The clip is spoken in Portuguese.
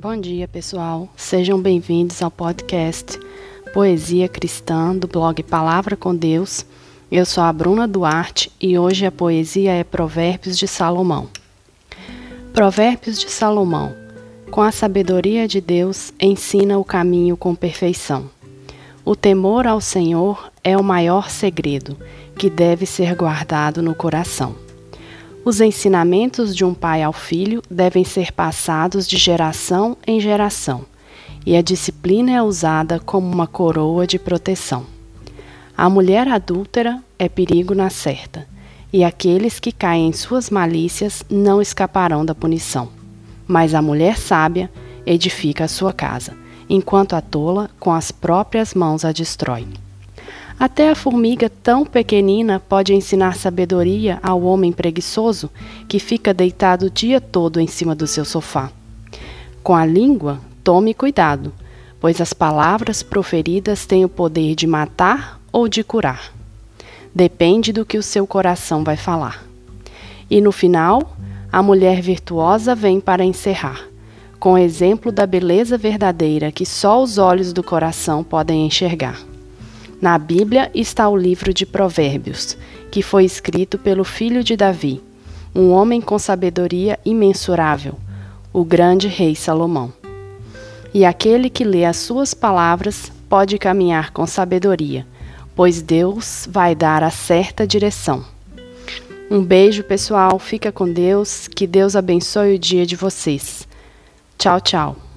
Bom dia, pessoal. Sejam bem-vindos ao podcast Poesia Cristã do blog Palavra com Deus. Eu sou a Bruna Duarte e hoje a poesia é Provérbios de Salomão. Provérbios de Salomão. Com a sabedoria de Deus, ensina o caminho com perfeição. O temor ao Senhor é o maior segredo que deve ser guardado no coração. Os ensinamentos de um pai ao filho devem ser passados de geração em geração, e a disciplina é usada como uma coroa de proteção. A mulher adúltera é perigo na certa, e aqueles que caem em suas malícias não escaparão da punição. Mas a mulher sábia edifica a sua casa, enquanto a tola com as próprias mãos a destrói. Até a formiga tão pequenina pode ensinar sabedoria ao homem preguiçoso que fica deitado o dia todo em cima do seu sofá. Com a língua, tome cuidado, pois as palavras proferidas têm o poder de matar ou de curar. Depende do que o seu coração vai falar. E no final, a mulher virtuosa vem para encerrar, com exemplo da beleza verdadeira que só os olhos do coração podem enxergar. Na Bíblia está o livro de Provérbios, que foi escrito pelo filho de Davi, um homem com sabedoria imensurável, o grande rei Salomão. E aquele que lê as suas palavras pode caminhar com sabedoria, pois Deus vai dar a certa direção. Um beijo, pessoal. Fica com Deus. Que Deus abençoe o dia de vocês. Tchau, tchau.